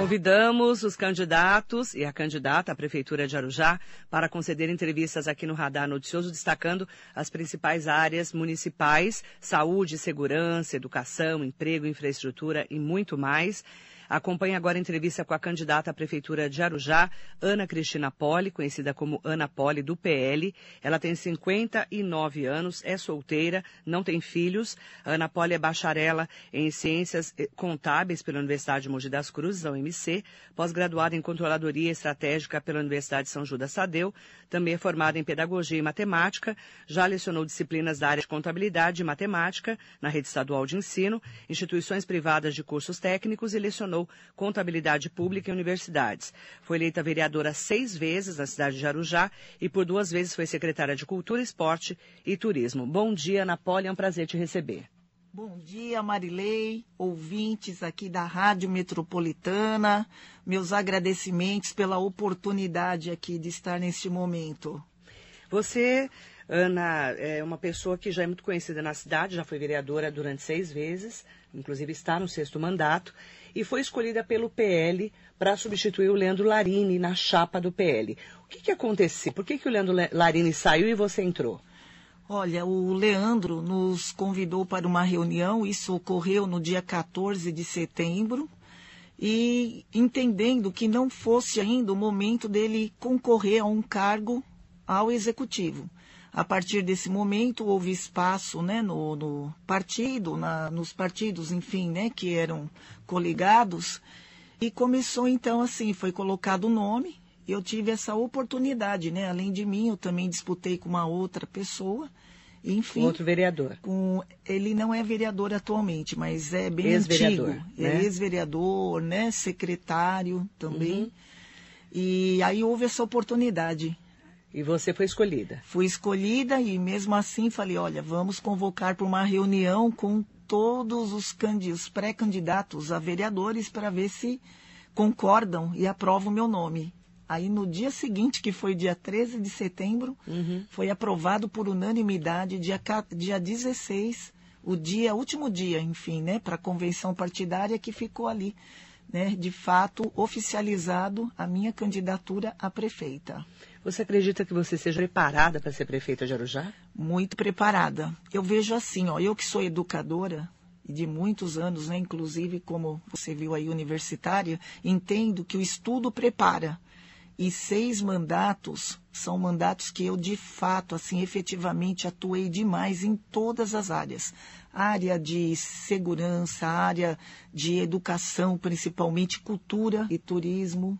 Convidamos os candidatos e a candidata à Prefeitura de Arujá para conceder entrevistas aqui no Radar Noticioso, destacando as principais áreas municipais: saúde, segurança, educação, emprego, infraestrutura e muito mais. Acompanhe agora a entrevista com a candidata à Prefeitura de Arujá, Ana Cristina Poli, conhecida como Ana Poli, do PL. Ela tem 59 anos, é solteira, não tem filhos. Ana Poli é bacharela em Ciências Contábeis pela Universidade de Mogi das Cruzes, a UMC, pós-graduada em Controladoria Estratégica pela Universidade de São Judas Tadeu, também é formada em Pedagogia e Matemática, já lecionou disciplinas da área de Contabilidade e Matemática na Rede Estadual de Ensino, instituições privadas de cursos técnicos e lecionou contabilidade pública em universidades. Foi eleita vereadora seis vezes na cidade de Arujá e por duas vezes foi secretária de Cultura, Esporte e Turismo. Bom dia, Napoli, é um prazer te receber. Bom dia, Marilei, ouvintes aqui da Rádio Metropolitana. Meus agradecimentos pela oportunidade aqui de estar neste momento. Você, Ana, é uma pessoa que já é muito conhecida na cidade, já foi vereadora durante seis vezes, inclusive está no sexto mandato e foi escolhida pelo PL para substituir o Leandro Larini na chapa do PL. O que, que aconteceu? Por que, que o Leandro Larini saiu e você entrou? Olha, o Leandro nos convidou para uma reunião, isso ocorreu no dia 14 de setembro, e entendendo que não fosse ainda o momento dele concorrer a um cargo ao executivo. A partir desse momento houve espaço né, no, no partido, na, nos partidos, enfim, né, que eram coligados, e começou então assim, foi colocado o nome, eu tive essa oportunidade, né? Além de mim, eu também disputei com uma outra pessoa, enfim. Outro vereador. Com, ele não é vereador atualmente, mas é bem antigo. Né? É ex-vereador, né? Secretário também. Uhum. E aí houve essa oportunidade. E você foi escolhida? Fui escolhida e mesmo assim falei, olha, vamos convocar para uma reunião com todos os, os pré-candidatos a vereadores para ver se concordam e aprovam o meu nome. Aí no dia seguinte, que foi dia 13 de setembro, uhum. foi aprovado por unanimidade, dia, dia 16, o dia, último dia, enfim, né, para a convenção partidária que ficou ali, né, de fato, oficializado a minha candidatura a prefeita. Você acredita que você seja preparada para ser prefeita de Arujá? Muito preparada. Eu vejo assim, ó, eu que sou educadora de muitos anos, né, inclusive como você viu aí universitária, entendo que o estudo prepara. E seis mandatos são mandatos que eu de fato, assim, efetivamente atuei demais em todas as áreas. Área de segurança, área de educação, principalmente cultura e turismo,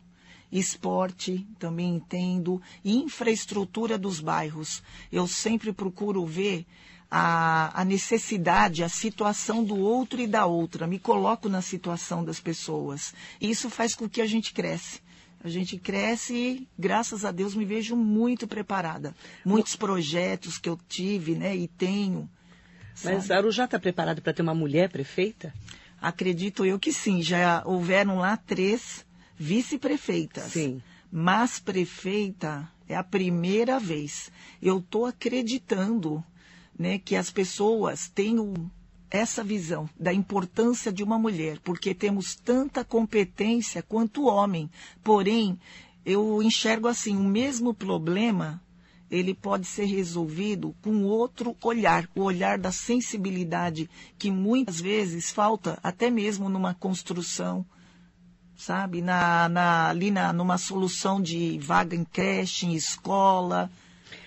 esporte, também entendo, infraestrutura dos bairros. Eu sempre procuro ver a, a, necessidade, a situação do outro e da outra. Me coloco na situação das pessoas. Isso faz com que a gente cresce. A gente cresce e, graças a Deus, me vejo muito preparada. Muitos projetos que eu tive né, e tenho. Mas Arujá está preparado para ter uma mulher prefeita? Acredito eu que sim. Já houveram lá três vice-prefeitas. Sim. Mas prefeita é a primeira vez. Eu estou acreditando né, que as pessoas tenham essa visão da importância de uma mulher, porque temos tanta competência quanto homem. Porém, eu enxergo assim, o mesmo problema ele pode ser resolvido com outro olhar, o olhar da sensibilidade que muitas vezes falta até mesmo numa construção sabe? Na, na, ali na, numa solução de vaga em creche, em escola,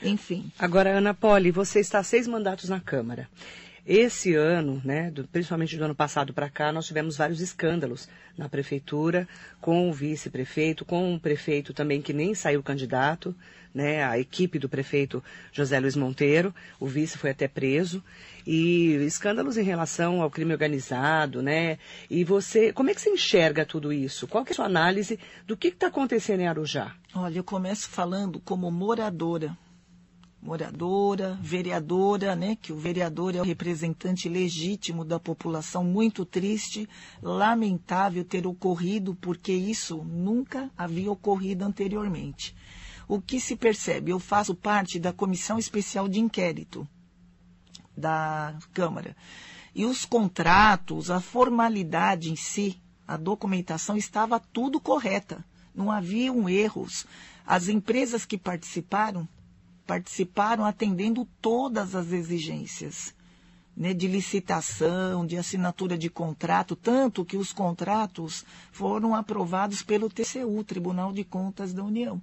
enfim. Agora, Ana Poli, você está seis mandatos na Câmara. Esse ano, né, do, principalmente do ano passado para cá, nós tivemos vários escândalos na prefeitura, com o vice-prefeito, com um prefeito também que nem saiu candidato, né, a equipe do prefeito José Luiz Monteiro, o vice foi até preso, e escândalos em relação ao crime organizado, né? E você, como é que você enxerga tudo isso? Qual é a sua análise do que está acontecendo em Arujá? Olha, eu começo falando como moradora moradora, vereadora, né, que o vereador é o representante legítimo da população, muito triste, lamentável ter ocorrido, porque isso nunca havia ocorrido anteriormente. O que se percebe? Eu faço parte da Comissão Especial de Inquérito da Câmara. E os contratos, a formalidade em si, a documentação estava tudo correta. Não haviam erros. As empresas que participaram participaram atendendo todas as exigências né, de licitação, de assinatura de contrato, tanto que os contratos foram aprovados pelo TCU, Tribunal de Contas da União.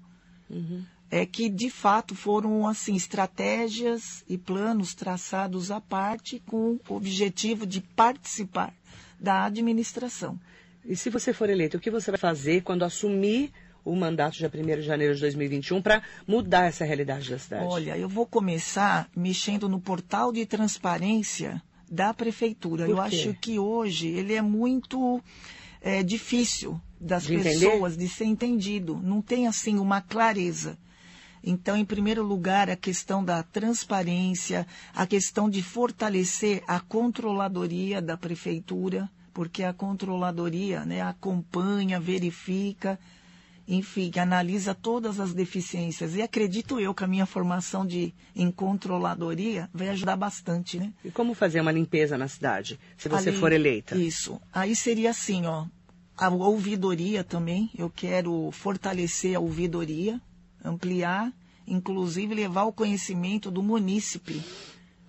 Uhum. É que, de fato, foram assim estratégias e planos traçados à parte com o objetivo de participar da administração. E se você for eleito, o que você vai fazer quando assumir o mandato dia 1 de janeiro de 2021 para mudar essa realidade da cidade? Olha, eu vou começar mexendo no portal de transparência da prefeitura. eu acho que hoje ele é muito é, difícil das de pessoas entender? de ser entendido. Não tem assim uma clareza. Então, em primeiro lugar, a questão da transparência, a questão de fortalecer a controladoria da prefeitura, porque a controladoria né, acompanha, verifica enfim, analisa todas as deficiências. E acredito eu que a minha formação de, em controladoria vai ajudar bastante, né? E como fazer uma limpeza na cidade, se você for eleita? Isso. Aí seria assim, ó, a ouvidoria também, eu quero fortalecer a ouvidoria, ampliar, inclusive levar o conhecimento do munícipe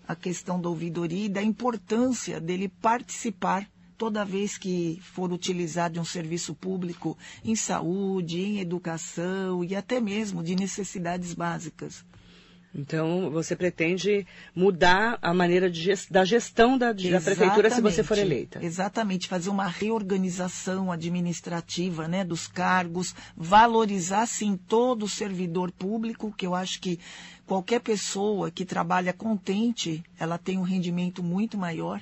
a questão da ouvidoria e da importância dele participar toda vez que for utilizado um serviço público em saúde, em educação e até mesmo de necessidades básicas. Então, você pretende mudar a maneira gest da gestão da, da, prefeitura se você for eleita? Exatamente, fazer uma reorganização administrativa né, dos cargos, valorizar, sim, todo o servidor público, que eu acho que qualquer pessoa que trabalha contente, ela tem um rendimento muito maior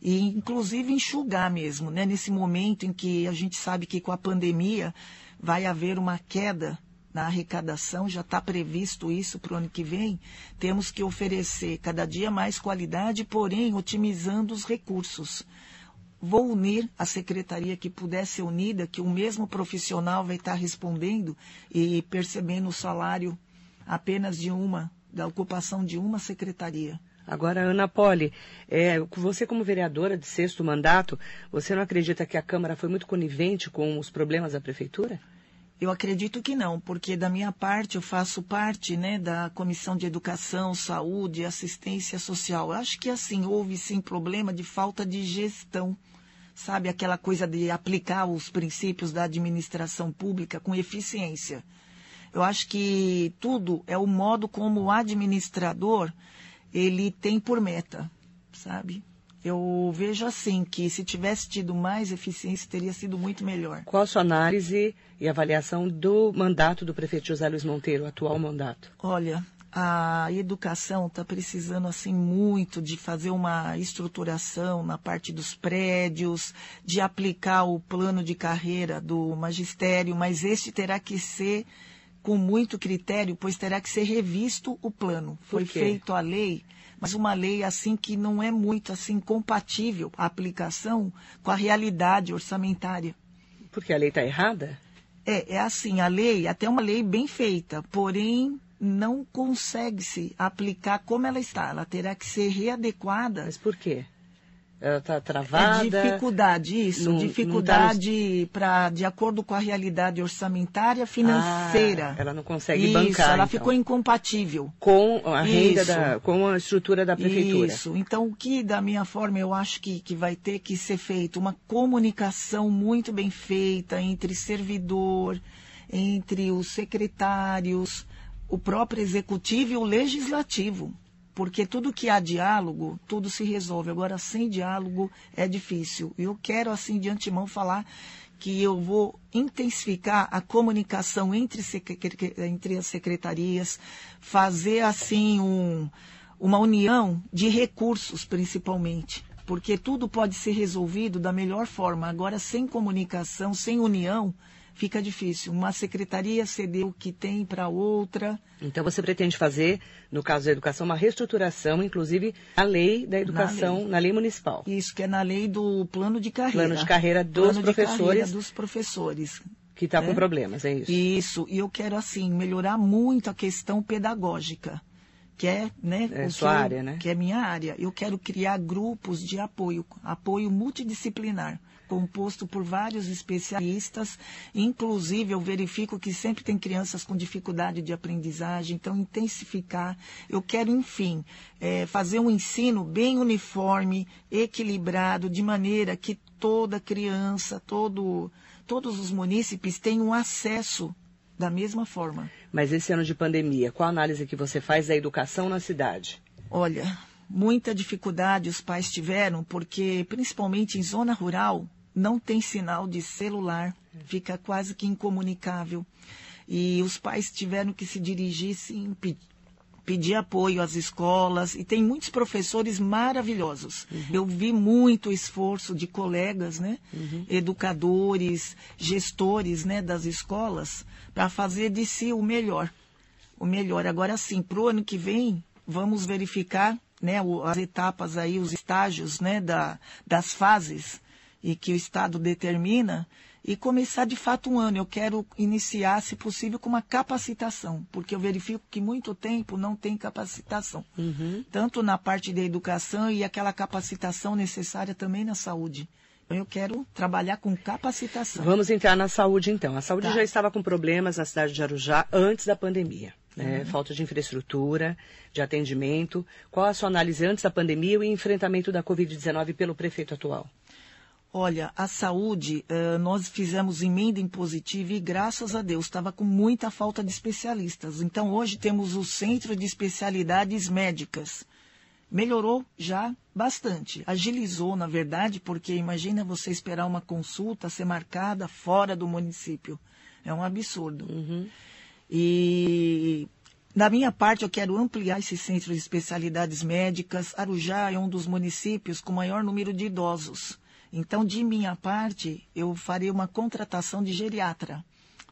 e inclusive enxugar mesmo, né? Nesse momento em que a gente sabe que com a pandemia vai haver uma queda na arrecadação, já está previsto isso para o ano que vem, temos que oferecer cada dia mais qualidade, porém otimizando os recursos. Vou unir a secretaria que puder ser unida, que o mesmo profissional vai estar tá respondendo e percebendo o salário apenas de uma, da ocupação de uma secretaria. Agora, Ana Poli, é, você como vereadora de sexto mandato, você não acredita que a Câmara foi muito conivente com os problemas da Prefeitura? Eu acredito que não, porque da minha parte eu faço parte né, da Comissão de Educação, Saúde e Assistência Social. Eu acho que assim, houve sim problema de falta de gestão. Sabe, aquela coisa de aplicar os princípios da administração pública com eficiência. Eu acho que tudo é o modo como o administrador ele tem por meta, sabe? Eu vejo assim que se tivesse tido mais eficiência teria sido muito melhor. Qual a sua análise e avaliação do mandato do prefeito José Luiz Monteiro, atual mandato? Olha, a educação está precisando assim muito de fazer uma estruturação na parte dos prédios, de aplicar o plano de carreira do magistério, mas este terá que ser com muito critério, pois terá que ser revisto o plano. Foi feito a lei, mas uma lei assim que não é muito assim compatível a aplicação com a realidade orçamentária. Porque a lei está errada? É, é assim, a lei, até uma lei bem feita, porém não consegue se aplicar como ela está. Ela terá que ser readequada. Mas por quê? Ela está travada? É dificuldade, isso. Não, dificuldade não tá para, de acordo com a realidade orçamentária financeira. Ah, ela não consegue isso, bancar. Ela então. ficou incompatível. Com a renda, da, com a estrutura da prefeitura. Isso. Então, o que, da minha forma, eu acho que, que vai ter que ser feito? Uma comunicação muito bem feita entre servidor, entre os secretários, o próprio executivo e o legislativo porque tudo que há diálogo, tudo se resolve. Agora, sem diálogo é difícil. E eu quero, assim, de antemão, falar que eu vou intensificar a comunicação entre, entre as secretarias, fazer, assim, um, uma união de recursos, principalmente. Porque tudo pode ser resolvido da melhor forma. Agora, sem comunicação, sem união, fica difícil. Uma secretaria ceder o que tem para outra. Então você pretende fazer, no caso da educação, uma reestruturação, inclusive na lei da educação, na lei, na lei municipal. Isso, que é na lei do plano de carreira. Plano de carreira dos plano professores. De carreira dos professores. Que está com é? problemas, é isso? Isso, e eu quero, assim, melhorar muito a questão pedagógica que é, né, é sua eu, área, né? Que é minha área. Eu quero criar grupos de apoio, apoio multidisciplinar, composto por vários especialistas. Inclusive, eu verifico que sempre tem crianças com dificuldade de aprendizagem, então intensificar. Eu quero, enfim, é, fazer um ensino bem uniforme, equilibrado, de maneira que toda criança, todo, todos os munícipes tenham acesso da mesma forma. Mas esse ano de pandemia, qual a análise que você faz da educação na cidade? Olha, muita dificuldade os pais tiveram, porque principalmente em zona rural não tem sinal de celular, fica quase que incomunicável. E os pais tiveram que se dirigir, sim, pedir apoio às escolas e tem muitos professores maravilhosos. Uhum. Eu vi muito esforço de colegas, né, uhum. educadores, gestores, né, das escolas para fazer de si o melhor, o melhor. Agora sim, para o ano que vem vamos verificar, né, as etapas aí, os estágios, né, da, das fases e que o Estado determina e começar de fato um ano. Eu quero iniciar, se possível, com uma capacitação, porque eu verifico que muito tempo não tem capacitação, uhum. tanto na parte da educação e aquela capacitação necessária também na saúde. Então, eu quero trabalhar com capacitação. Vamos entrar na saúde, então. A saúde tá. já estava com problemas na cidade de Arujá antes da pandemia. Né? Uhum. Falta de infraestrutura, de atendimento. Qual a sua análise antes da pandemia e o enfrentamento da Covid-19 pelo prefeito atual? Olha, a saúde, uh, nós fizemos emenda impositiva e, graças a Deus, estava com muita falta de especialistas. Então, hoje temos o Centro de Especialidades Médicas. Melhorou já bastante. Agilizou, na verdade, porque imagina você esperar uma consulta ser marcada fora do município. É um absurdo. Uhum. E da minha parte, eu quero ampliar esse centro de especialidades médicas. Arujá é um dos municípios com maior número de idosos. Então, de minha parte, eu farei uma contratação de geriatra.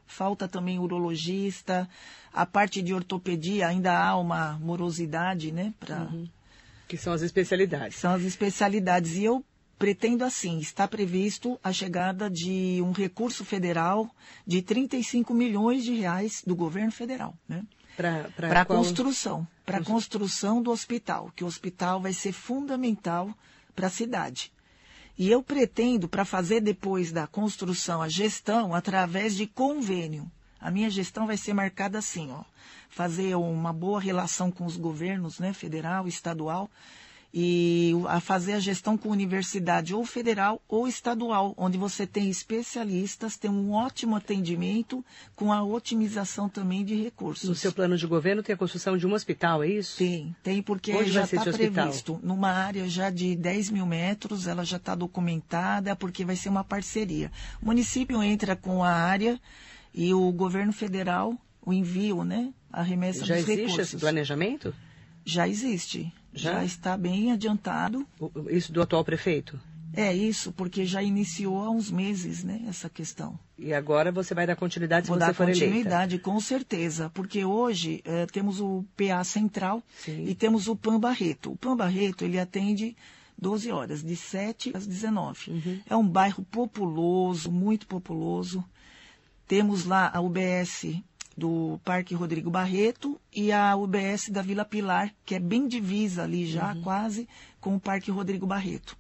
Falta também urologista. A parte de ortopedia ainda há uma morosidade, né? Pra... Uhum. Que são as especialidades. São as especialidades. E eu pretendo assim, está previsto a chegada de um recurso federal de 35 milhões de reais do governo federal, né? Para a qual... construção, para a construção do hospital, que o hospital vai ser fundamental para a cidade. E eu pretendo, para fazer depois da construção a gestão, através de convênio. A minha gestão vai ser marcada assim, ó. Fazer uma boa relação com os governos, né, federal, estadual, e a fazer a gestão com universidade ou federal ou estadual, onde você tem especialistas, tem um ótimo atendimento com a otimização também de recursos. No seu plano de governo tem a construção de um hospital, é isso? Tem, tem porque Onde já está previsto. Hospital? Numa área já de 10 mil metros, ela já está documentada, porque vai ser uma parceria. O município entra com a área e o governo federal, o envio, né? A remessa já dos recursos. Já existe esse planejamento? Já existe já, já está bem adiantado. Isso do atual prefeito? É isso, porque já iniciou há uns meses, né, essa questão. E agora você vai dar continuidade se Vou você dar for continuidade, eleita. com certeza, porque hoje é, temos o PA Central Sim. e temos o PAN Barreto. O PAN Barreto, ele atende 12 horas, de 7 às 19. Uhum. É um bairro populoso, muito populoso. Temos lá a UBS do Parque Rodrigo Barreto e a UBS da Vila Pilar, que é bem divisa ali já, uhum. quase, com o Parque Rodrigo Barreto.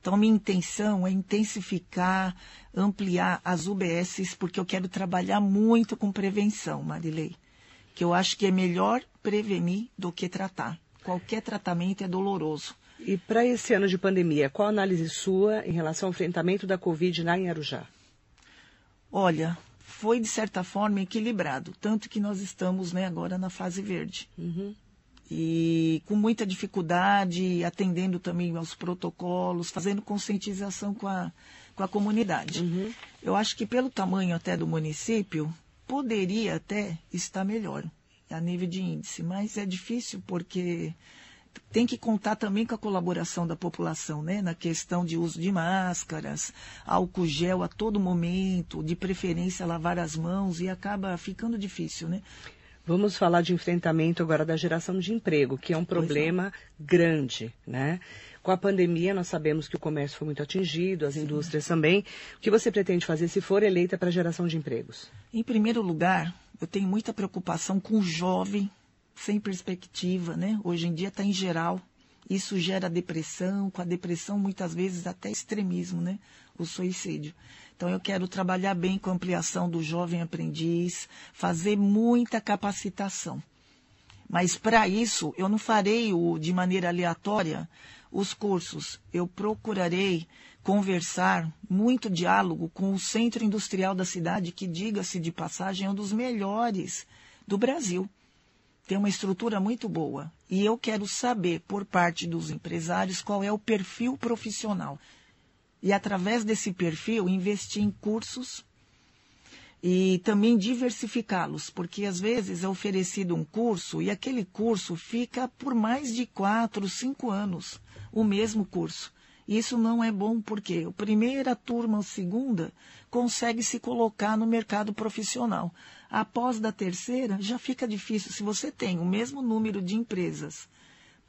Então, minha intenção é intensificar, ampliar as UBSs, porque eu quero trabalhar muito com prevenção, Marilei. Que eu acho que é melhor prevenir do que tratar. Qualquer tratamento é doloroso. E para esse ano de pandemia, qual a análise sua em relação ao enfrentamento da Covid na Arujá? Olha, foi, de certa forma, equilibrado. Tanto que nós estamos né, agora na fase verde. Uhum. E com muita dificuldade, atendendo também aos protocolos, fazendo conscientização com a, com a comunidade. Uhum. Eu acho que pelo tamanho até do município, poderia até estar melhor a nível de índice, mas é difícil porque tem que contar também com a colaboração da população, né? Na questão de uso de máscaras, álcool gel a todo momento, de preferência lavar as mãos e acaba ficando difícil, né? Vamos falar de enfrentamento agora da geração de emprego, que é um problema grande, né? Com a pandemia, nós sabemos que o comércio foi muito atingido, as Sim. indústrias também. O que você pretende fazer se for eleita para a geração de empregos? Em primeiro lugar, eu tenho muita preocupação com o jovem sem perspectiva, né? Hoje em dia está em geral. Isso gera depressão, com a depressão muitas vezes até extremismo, né? O suicídio. Então eu quero trabalhar bem com a ampliação do jovem aprendiz, fazer muita capacitação. Mas para isso eu não farei o, de maneira aleatória os cursos. Eu procurarei conversar, muito diálogo com o centro industrial da cidade, que, diga-se de passagem, é um dos melhores do Brasil. Tem uma estrutura muito boa. E eu quero saber, por parte dos empresários, qual é o perfil profissional. E, através desse perfil, investir em cursos e também diversificá-los, porque às vezes é oferecido um curso e aquele curso fica por mais de quatro, cinco anos, o mesmo curso. Isso não é bom porque a primeira turma ou segunda consegue se colocar no mercado profissional. Após da terceira, já fica difícil. Se você tem o mesmo número de empresas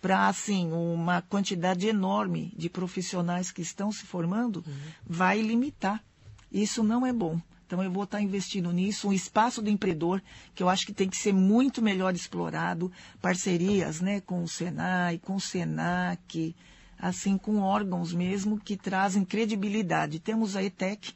para, assim, uma quantidade enorme de profissionais que estão se formando, uhum. vai limitar. Isso não é bom. Então, eu vou estar investindo nisso, um espaço do empreendedor, que eu acho que tem que ser muito melhor explorado, parcerias né, com o Senai, com o Senac, assim, com órgãos mesmo que trazem credibilidade. Temos a ETEC,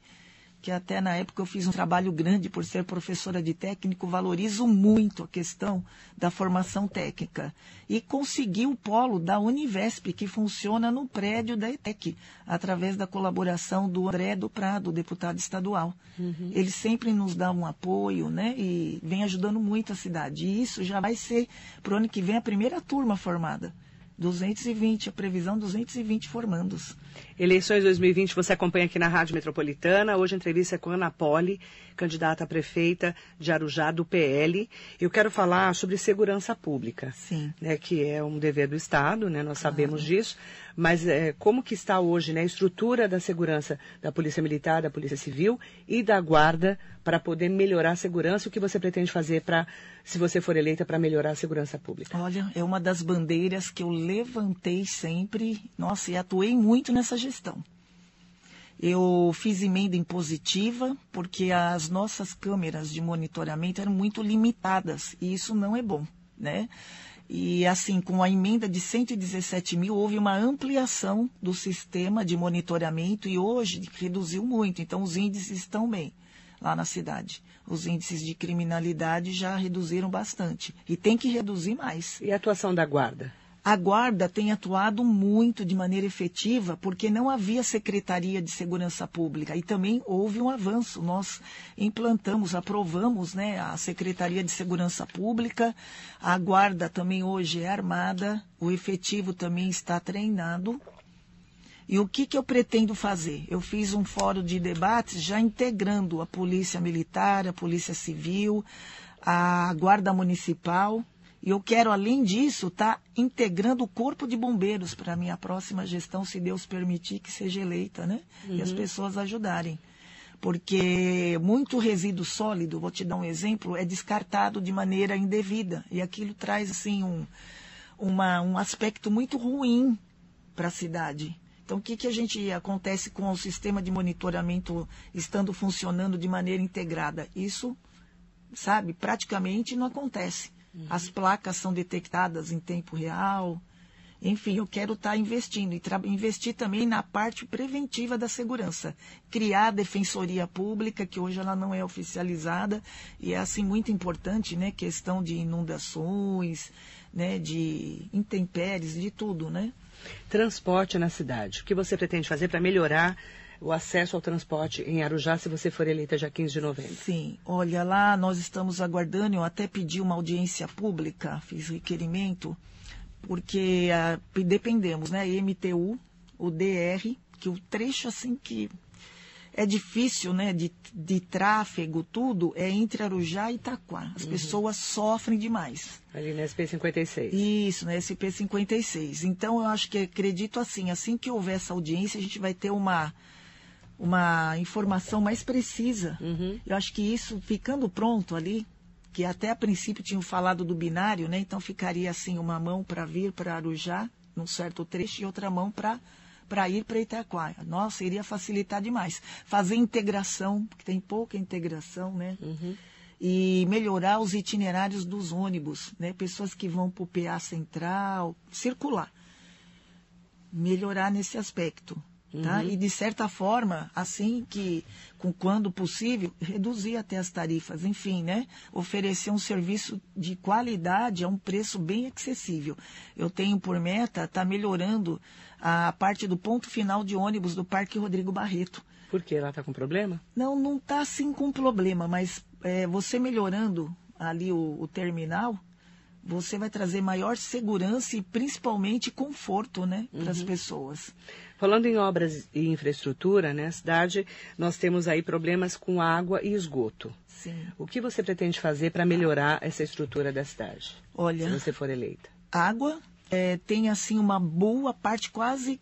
que até na época eu fiz um trabalho grande por ser professora de técnico, valorizo muito a questão da formação técnica. E consegui o polo da Univesp, que funciona no prédio da ETEC, através da colaboração do André do Prado, deputado estadual. Uhum. Ele sempre nos dá um apoio, né? E vem ajudando muito a cidade. E isso já vai ser, para o ano que vem, a primeira turma formada. 220, a previsão 220 formandos. Eleições 2020 você acompanha aqui na Rádio Metropolitana. Hoje a entrevista é com Ana Poli, candidata a prefeita de Arujá do PL. Eu quero falar sobre segurança pública, Sim. Né, que é um dever do Estado, né, nós claro. sabemos disso. Mas é, como que está hoje né, a estrutura da segurança da Polícia Militar, da Polícia Civil e da Guarda para poder melhorar a segurança? O que você pretende fazer para, se você for eleita, para melhorar a segurança pública? Olha, é uma das bandeiras que eu levantei sempre, nossa, e atuei muito nessa gestão. Eu fiz emenda impositiva porque as nossas câmeras de monitoramento eram muito limitadas e isso não é bom, né? E assim, com a emenda de 117 mil, houve uma ampliação do sistema de monitoramento e hoje reduziu muito. Então, os índices estão bem lá na cidade. Os índices de criminalidade já reduziram bastante. E tem que reduzir mais. E a atuação da guarda? A guarda tem atuado muito de maneira efetiva porque não havia Secretaria de Segurança Pública e também houve um avanço. Nós implantamos, aprovamos né, a Secretaria de Segurança Pública, a guarda também hoje é armada, o efetivo também está treinado. E o que, que eu pretendo fazer? Eu fiz um fórum de debates já integrando a Polícia Militar, a Polícia Civil, a Guarda Municipal e eu quero, além disso, estar tá integrando o corpo de bombeiros para a minha próxima gestão, se Deus permitir que seja eleita, né? Uhum. E as uhum. pessoas ajudarem. Porque muito resíduo sólido, vou te dar um exemplo, é descartado de maneira indevida. E aquilo traz, assim, um, uma, um aspecto muito ruim para a cidade. Então, o que, que a gente acontece com o sistema de monitoramento estando funcionando de maneira integrada? Isso, sabe, praticamente não acontece. Uhum. As placas são detectadas em tempo real. Enfim, eu quero estar tá investindo e investir também na parte preventiva da segurança. Criar a defensoria pública, que hoje ela não é oficializada, e é assim muito importante, né? Questão de inundações, né? De intempéries, de tudo, né? Transporte na cidade. O que você pretende fazer para melhorar o acesso ao transporte em Arujá se você for eleita já 15 de novembro? Sim, olha lá, nós estamos aguardando, eu até pedi uma audiência pública, fiz requerimento, porque uh, dependemos, né, MTU, o DR, que o trecho assim que é difícil, né, de, de tráfego, tudo, é entre Arujá e Itaquá. As uhum. pessoas sofrem demais. Ali na SP56. Isso, na SP56. Então, eu acho que acredito assim, assim que houver essa audiência, a gente vai ter uma, uma informação mais precisa. Uhum. Eu acho que isso, ficando pronto ali, que até a princípio tinham falado do binário, né? Então ficaria assim, uma mão para vir para Arujá, num certo trecho, e outra mão para para ir para Itaquá. Nossa, iria facilitar demais. Fazer integração, porque tem pouca integração, né? Uhum. E melhorar os itinerários dos ônibus, né? Pessoas que vão para o PA Central, circular. Melhorar nesse aspecto. Tá? Uhum. E, de certa forma, assim que, com, quando possível, reduzir até as tarifas. Enfim, né? oferecer um serviço de qualidade a um preço bem acessível. Eu tenho por meta estar tá melhorando a parte do ponto final de ônibus do Parque Rodrigo Barreto. Por quê? Ela está com problema? Não, não está assim com problema, mas é, você melhorando ali o, o terminal, você vai trazer maior segurança e principalmente conforto né, para as uhum. pessoas. Falando em obras e infraestrutura, né, cidade, nós temos aí problemas com água e esgoto. Sim. O que você pretende fazer para melhorar essa estrutura da cidade? Olha, se você for eleita. Água é, tem assim uma boa parte, quase,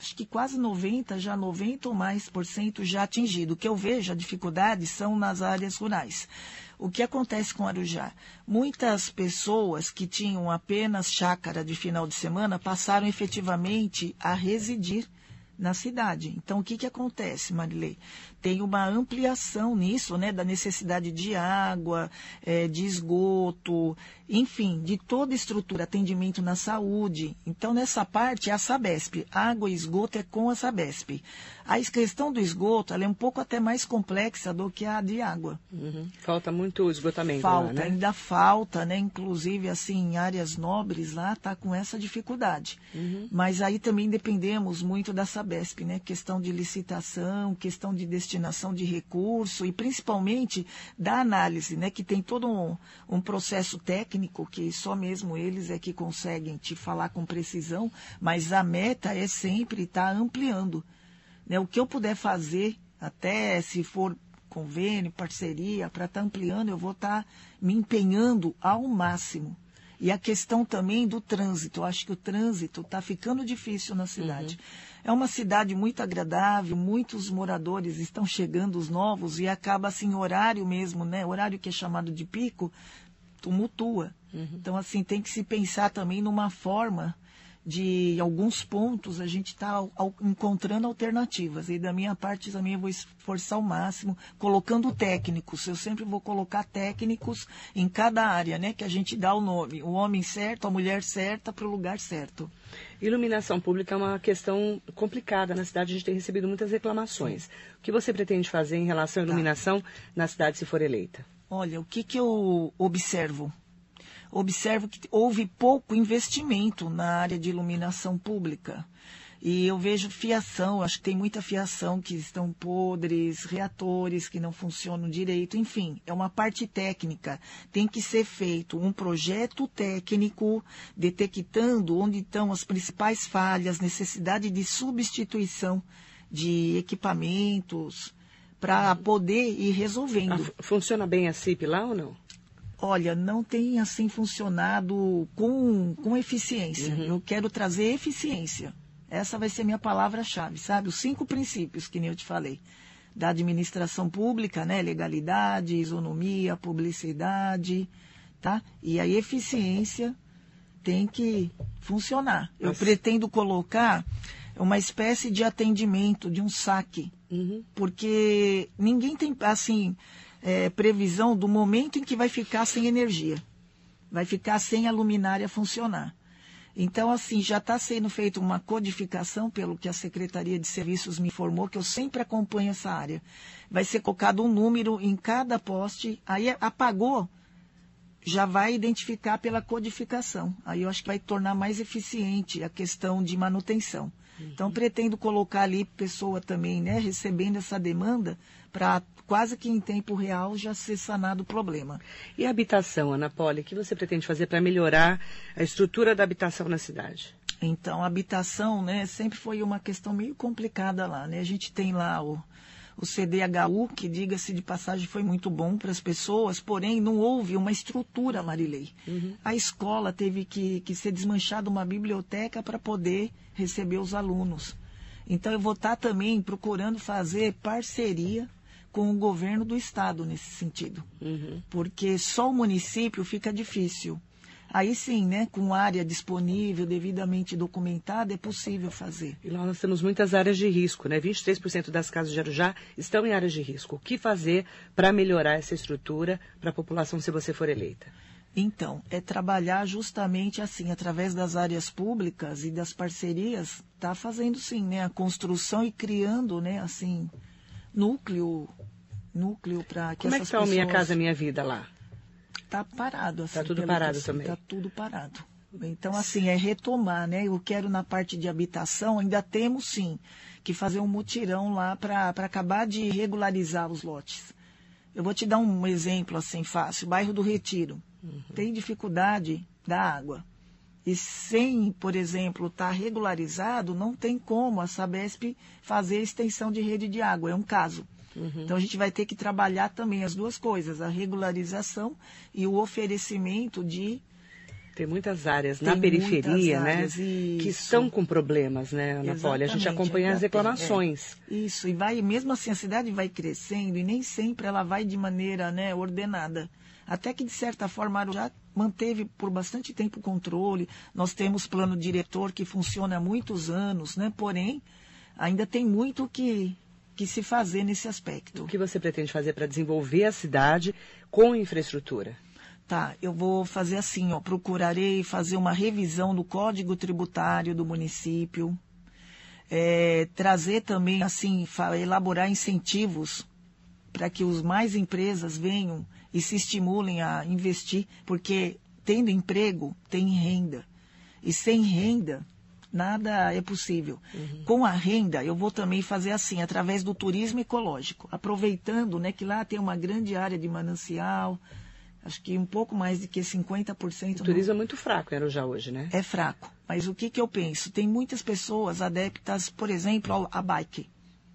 acho que quase 90, já 90 ou mais por cento já atingido. O que eu vejo, a dificuldade são nas áreas rurais. O que acontece com Arujá? Muitas pessoas que tinham apenas chácara de final de semana passaram efetivamente a residir na cidade. Então, o que, que acontece, Marilei? Tem uma ampliação nisso, né, da necessidade de água, é, de esgoto, enfim, de toda estrutura, atendimento na saúde. Então, nessa parte, é a Sabesp. Água e esgoto é com a Sabesp. A questão do esgoto é um pouco até mais complexa do que a de água. Uhum. Falta muito esgotamento Falta, lá, né? ainda falta, né? Inclusive, assim, em áreas nobres lá, está com essa dificuldade. Uhum. Mas aí também dependemos muito da Sabesp, né? Questão de licitação, questão de destinação de recurso e principalmente da análise, né? Que tem todo um, um processo técnico que só mesmo eles é que conseguem te falar com precisão, mas a meta é sempre estar tá ampliando. Né? O que eu puder fazer, até se for convênio, parceria, para estar tá ampliando, eu vou estar tá me empenhando ao máximo. E a questão também do trânsito. Eu acho que o trânsito está ficando difícil na cidade. Uhum. É uma cidade muito agradável, muitos moradores estão chegando, os novos, e acaba assim, horário mesmo, né? Horário que é chamado de pico, tumultua. Uhum. Então, assim, tem que se pensar também numa forma de alguns pontos a gente está encontrando alternativas. E da minha parte também eu vou esforçar ao máximo, colocando técnicos. Eu sempre vou colocar técnicos em cada área, né? Que a gente dá o nome. O homem certo, a mulher certa para o lugar certo. Iluminação pública é uma questão complicada na cidade. A gente tem recebido muitas reclamações. O que você pretende fazer em relação à tá. iluminação tá. na cidade se for eleita? Olha, o que, que eu observo? Observo que houve pouco investimento na área de iluminação pública. E eu vejo fiação, acho que tem muita fiação que estão podres, reatores que não funcionam direito, enfim, é uma parte técnica. Tem que ser feito um projeto técnico detectando onde estão as principais falhas, necessidade de substituição de equipamentos para poder ir resolvendo. Funciona bem a CIP lá ou não? Olha, não tem assim funcionado com, com eficiência. Uhum. Eu quero trazer eficiência. Essa vai ser minha palavra-chave, sabe? Os cinco princípios que nem eu te falei. Da administração pública, né? Legalidade, isonomia, publicidade, tá? E a eficiência tem que funcionar. Eu Mas... pretendo colocar uma espécie de atendimento, de um saque. Uhum. Porque ninguém tem, assim, é, previsão do momento em que vai ficar sem energia, vai ficar sem a luminária funcionar. Então, assim, já está sendo feita uma codificação, pelo que a Secretaria de Serviços me informou, que eu sempre acompanho essa área. Vai ser colocado um número em cada poste, aí apagou, já vai identificar pela codificação. Aí eu acho que vai tornar mais eficiente a questão de manutenção. Então, pretendo colocar ali pessoa também, né, recebendo essa demanda, para quase que em tempo real já ser sanado o problema. E a habitação, Ana Poli, o que você pretende fazer para melhorar a estrutura da habitação na cidade? Então, a habitação, né, sempre foi uma questão meio complicada lá, né? A gente tem lá o, o CDHU, que diga-se de passagem foi muito bom para as pessoas, porém não houve uma estrutura, Marilei. Uhum. A escola teve que, que ser desmanchada uma biblioteca para poder receber os alunos. Então eu vou estar também procurando fazer parceria com o governo do estado nesse sentido. Uhum. Porque só o município fica difícil. Aí sim, né, com área disponível, devidamente documentada, é possível fazer. E lá nós temos muitas áreas de risco, né? 23% das casas de Arujá estão em áreas de risco. O que fazer para melhorar essa estrutura para a população se você for eleita? Então, é trabalhar justamente assim, através das áreas públicas e das parcerias, está fazendo sim, né, a construção e criando, né, assim, núcleo, núcleo para que Como essas é que está pessoas... Minha Casa Minha Vida lá? Está parado. Está assim, tudo parado assim, também. Está tudo parado. Então, assim, é retomar, né? Eu quero na parte de habitação, ainda temos sim que fazer um mutirão lá para acabar de regularizar os lotes. Eu vou te dar um exemplo assim fácil. Bairro do Retiro. Uhum. Tem dificuldade da água. E sem, por exemplo, estar tá regularizado, não tem como a Sabesp fazer extensão de rede de água. É um caso. Uhum. Então a gente vai ter que trabalhar também as duas coisas, a regularização e o oferecimento de tem muitas áreas Tem na periferia, né? Que estão com problemas, né, Ana Poli? A gente acompanha as reclamações. É. Isso, e vai, mesmo assim, a cidade vai crescendo e nem sempre ela vai de maneira né, ordenada. Até que, de certa forma, já manteve por bastante tempo o controle. Nós temos plano diretor que funciona há muitos anos, né? Porém, ainda tem muito que que se fazer nesse aspecto. O que você pretende fazer para desenvolver a cidade com infraestrutura? Tá, eu vou fazer assim, ó, procurarei fazer uma revisão do Código Tributário do município, é, trazer também, assim, elaborar incentivos para que os mais empresas venham e se estimulem a investir, porque tendo emprego, tem renda. E sem renda, nada é possível. Uhum. Com a renda, eu vou também fazer assim, através do turismo ecológico, aproveitando né, que lá tem uma grande área de manancial, acho que um pouco mais de que 50%. O turismo é muito fraco, era já hoje, né? É fraco. Mas o que, que eu penso? Tem muitas pessoas adeptas, por exemplo, à bike.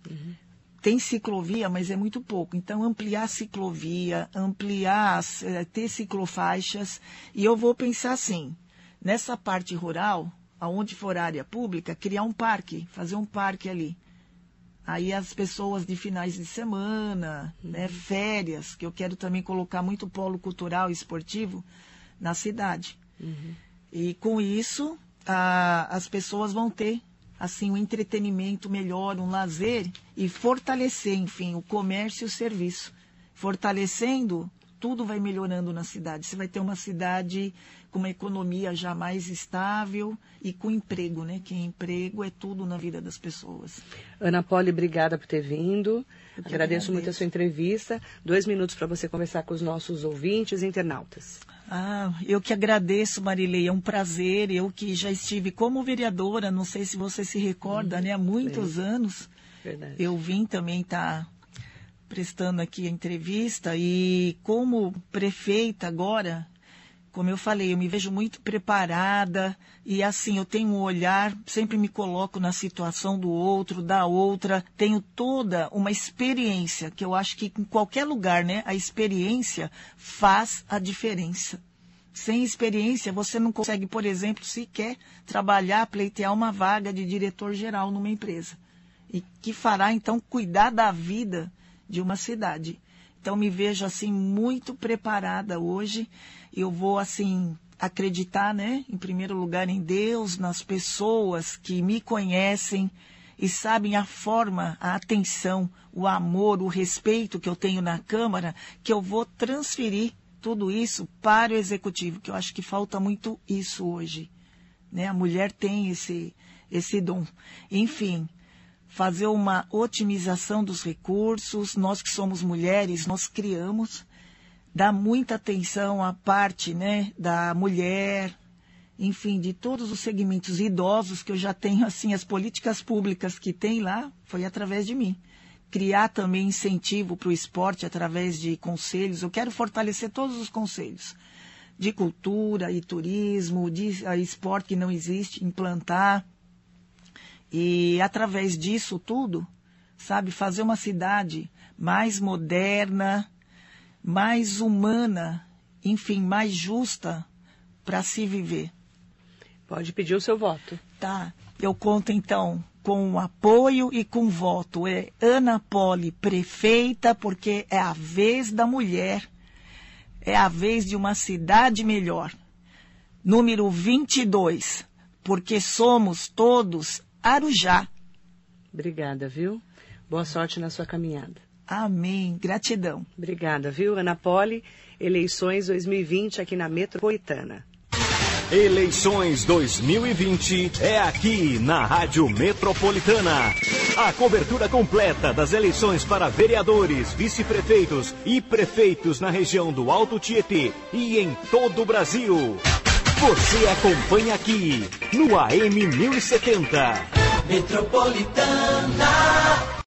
Uhum. Tem ciclovia, mas é muito pouco. Então, ampliar a ciclovia, ampliar, eh, ter ciclofaixas. E eu vou pensar assim, nessa parte rural, aonde for área pública, criar um parque, fazer um parque ali. Aí as pessoas de finais de semana, uhum. né, férias, que eu quero também colocar muito polo cultural e esportivo na cidade. Uhum. E com isso, a, as pessoas vão ter assim um entretenimento melhor, um lazer e fortalecer, enfim, o comércio e o serviço. Fortalecendo, tudo vai melhorando na cidade. Você vai ter uma cidade com uma economia já mais estável e com emprego, né? Que emprego é tudo na vida das pessoas. Ana Poli, obrigada por ter vindo. Agradeço, agradeço muito a sua entrevista. Dois minutos para você conversar com os nossos ouvintes e internautas. Ah, eu que agradeço, Marilei. É um prazer. Eu que já estive como vereadora, não sei se você se recorda, hum, né? Há muitos anos. Verdade. Eu vim também estar tá prestando aqui a entrevista e como prefeita agora, como eu falei, eu me vejo muito preparada e assim, eu tenho um olhar, sempre me coloco na situação do outro, da outra, tenho toda uma experiência, que eu acho que em qualquer lugar, né, a experiência faz a diferença. Sem experiência, você não consegue, por exemplo, sequer trabalhar, pleitear uma vaga de diretor-geral numa empresa. E que fará, então, cuidar da vida de uma cidade. Então, me vejo, assim, muito preparada hoje eu vou assim acreditar, né, em primeiro lugar em Deus, nas pessoas que me conhecem e sabem a forma, a atenção, o amor, o respeito que eu tenho na Câmara, que eu vou transferir tudo isso para o executivo, que eu acho que falta muito isso hoje. Né? A mulher tem esse, esse dom. Enfim, fazer uma otimização dos recursos, nós que somos mulheres, nós criamos dá muita atenção à parte né, da mulher, enfim, de todos os segmentos idosos que eu já tenho, assim, as políticas públicas que tem lá, foi através de mim. Criar também incentivo para o esporte através de conselhos. Eu quero fortalecer todos os conselhos de cultura e turismo, de esporte que não existe, implantar. E através disso tudo, sabe? Fazer uma cidade mais moderna, mais humana, enfim, mais justa para se viver. Pode pedir o seu voto. Tá. Eu conto então com apoio e com voto. É Ana Poli, prefeita, porque é a vez da mulher, é a vez de uma cidade melhor. Número 22, porque somos todos Arujá. Obrigada, viu? Boa sorte na sua caminhada. Amém. Gratidão. Obrigada, viu, Ana Poli? Eleições 2020 aqui na Metropolitana. Eleições 2020 é aqui na Rádio Metropolitana. A cobertura completa das eleições para vereadores, vice-prefeitos e prefeitos na região do Alto Tietê e em todo o Brasil. Você acompanha aqui no AM 1070. Metropolitana.